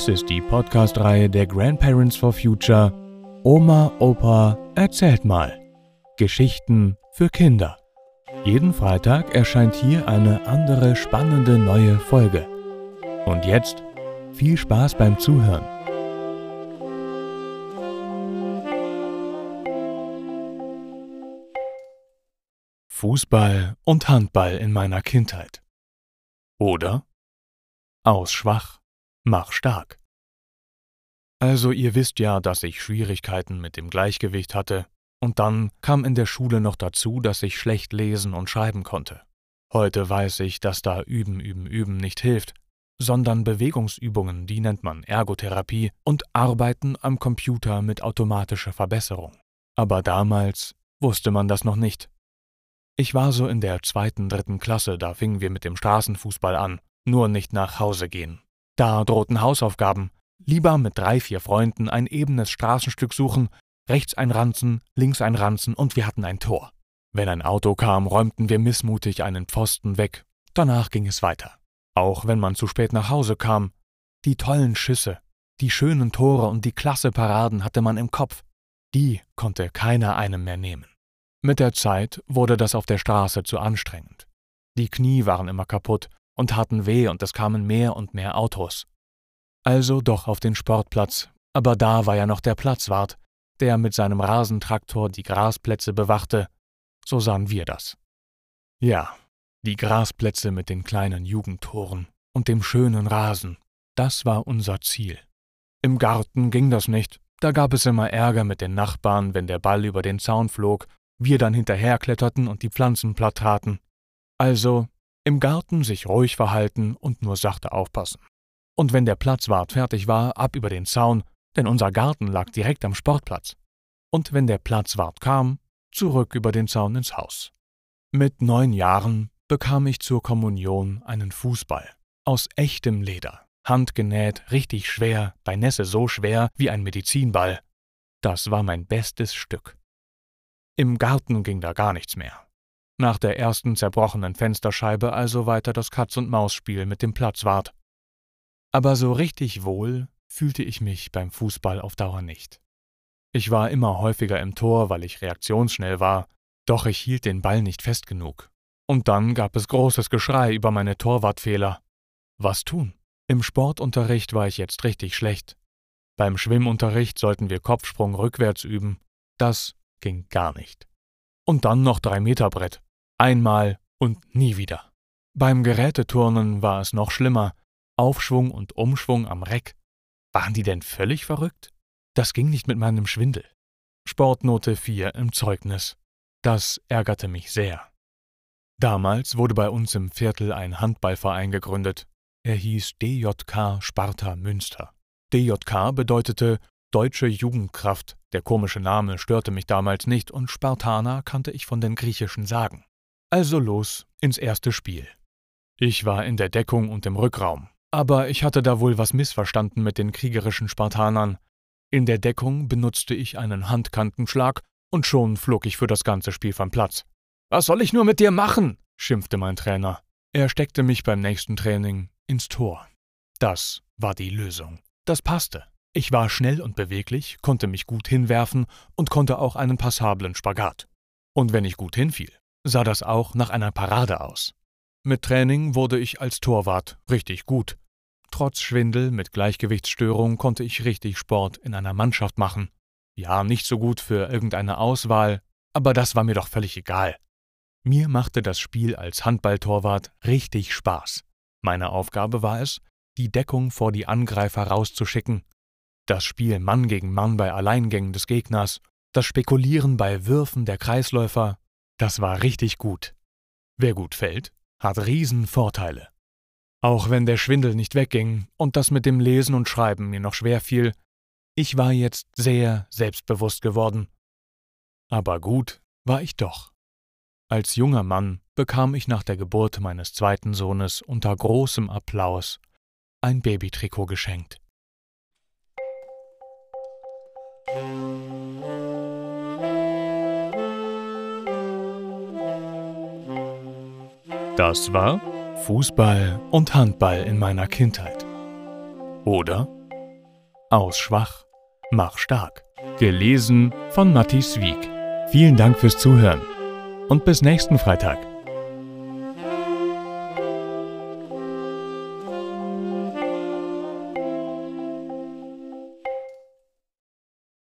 Dies ist die Podcast-Reihe der Grandparents for Future Oma, Opa, erzählt mal. Geschichten für Kinder. Jeden Freitag erscheint hier eine andere spannende neue Folge. Und jetzt viel Spaß beim Zuhören. Fußball und Handball in meiner Kindheit. Oder aus schwach, mach stark. Also ihr wisst ja, dass ich Schwierigkeiten mit dem Gleichgewicht hatte, und dann kam in der Schule noch dazu, dass ich schlecht lesen und schreiben konnte. Heute weiß ich, dass da Üben, Üben, Üben nicht hilft, sondern Bewegungsübungen, die nennt man Ergotherapie, und Arbeiten am Computer mit automatischer Verbesserung. Aber damals wusste man das noch nicht. Ich war so in der zweiten, dritten Klasse, da fingen wir mit dem Straßenfußball an, nur nicht nach Hause gehen. Da drohten Hausaufgaben, lieber mit drei, vier Freunden ein ebenes Straßenstück suchen, rechts ein Ranzen, links ein Ranzen und wir hatten ein Tor. Wenn ein Auto kam, räumten wir missmutig einen Pfosten weg, danach ging es weiter. Auch wenn man zu spät nach Hause kam, die tollen Schüsse, die schönen Tore und die klasse Paraden hatte man im Kopf, die konnte keiner einem mehr nehmen. Mit der Zeit wurde das auf der Straße zu anstrengend. Die Knie waren immer kaputt und taten weh und es kamen mehr und mehr Autos. Also doch auf den Sportplatz, aber da war ja noch der Platzwart, der mit seinem Rasentraktor die Grasplätze bewachte, so sahen wir das. Ja, die Grasplätze mit den kleinen Jugendtoren und dem schönen Rasen, das war unser Ziel. Im Garten ging das nicht, da gab es immer Ärger mit den Nachbarn, wenn der Ball über den Zaun flog, wir dann hinterherkletterten und die Pflanzen platt traten. Also im Garten sich ruhig verhalten und nur sachte aufpassen. Und wenn der Platzwart fertig war, ab über den Zaun, denn unser Garten lag direkt am Sportplatz. Und wenn der Platzwart kam, zurück über den Zaun ins Haus. Mit neun Jahren bekam ich zur Kommunion einen Fußball aus echtem Leder, handgenäht, richtig schwer, bei Nässe so schwer wie ein Medizinball. Das war mein bestes Stück. Im Garten ging da gar nichts mehr. Nach der ersten zerbrochenen Fensterscheibe also weiter das Katz-und-Maus-Spiel mit dem Platzwart. Aber so richtig wohl fühlte ich mich beim Fußball auf Dauer nicht. Ich war immer häufiger im Tor, weil ich reaktionsschnell war, doch ich hielt den Ball nicht fest genug. Und dann gab es großes Geschrei über meine Torwartfehler. Was tun? Im Sportunterricht war ich jetzt richtig schlecht. Beim Schwimmunterricht sollten wir Kopfsprung rückwärts üben. Das ging gar nicht. Und dann noch drei Meter Brett. Einmal und nie wieder. Beim Geräteturnen war es noch schlimmer. Aufschwung und Umschwung am Reck. Waren die denn völlig verrückt? Das ging nicht mit meinem Schwindel. Sportnote 4 im Zeugnis. Das ärgerte mich sehr. Damals wurde bei uns im Viertel ein Handballverein gegründet. Er hieß DJK Sparta Münster. DJK bedeutete Deutsche Jugendkraft. Der komische Name störte mich damals nicht und Spartaner kannte ich von den griechischen Sagen. Also los ins erste Spiel. Ich war in der Deckung und im Rückraum, aber ich hatte da wohl was missverstanden mit den kriegerischen Spartanern. In der Deckung benutzte ich einen Handkantenschlag und schon flog ich für das ganze Spiel vom Platz. Was soll ich nur mit dir machen? schimpfte mein Trainer. Er steckte mich beim nächsten Training ins Tor. Das war die Lösung. Das passte. Ich war schnell und beweglich, konnte mich gut hinwerfen und konnte auch einen passablen Spagat. Und wenn ich gut hinfiel, sah das auch nach einer Parade aus. Mit Training wurde ich als Torwart richtig gut. Trotz Schwindel mit Gleichgewichtsstörung konnte ich richtig Sport in einer Mannschaft machen. Ja, nicht so gut für irgendeine Auswahl, aber das war mir doch völlig egal. Mir machte das Spiel als Handballtorwart richtig Spaß. Meine Aufgabe war es, die Deckung vor die Angreifer rauszuschicken das Spiel Mann gegen Mann bei Alleingängen des Gegners, das Spekulieren bei Würfen der Kreisläufer, das war richtig gut. Wer gut fällt, hat Riesenvorteile. Auch wenn der Schwindel nicht wegging und das mit dem Lesen und Schreiben mir noch schwer fiel, ich war jetzt sehr selbstbewusst geworden. Aber gut war ich doch. Als junger Mann bekam ich nach der Geburt meines zweiten Sohnes unter großem Applaus ein Babytrikot geschenkt. Das war Fußball und Handball in meiner Kindheit. Oder Aus schwach, mach stark. Gelesen von Matthias Wieck. Vielen Dank fürs Zuhören und bis nächsten Freitag.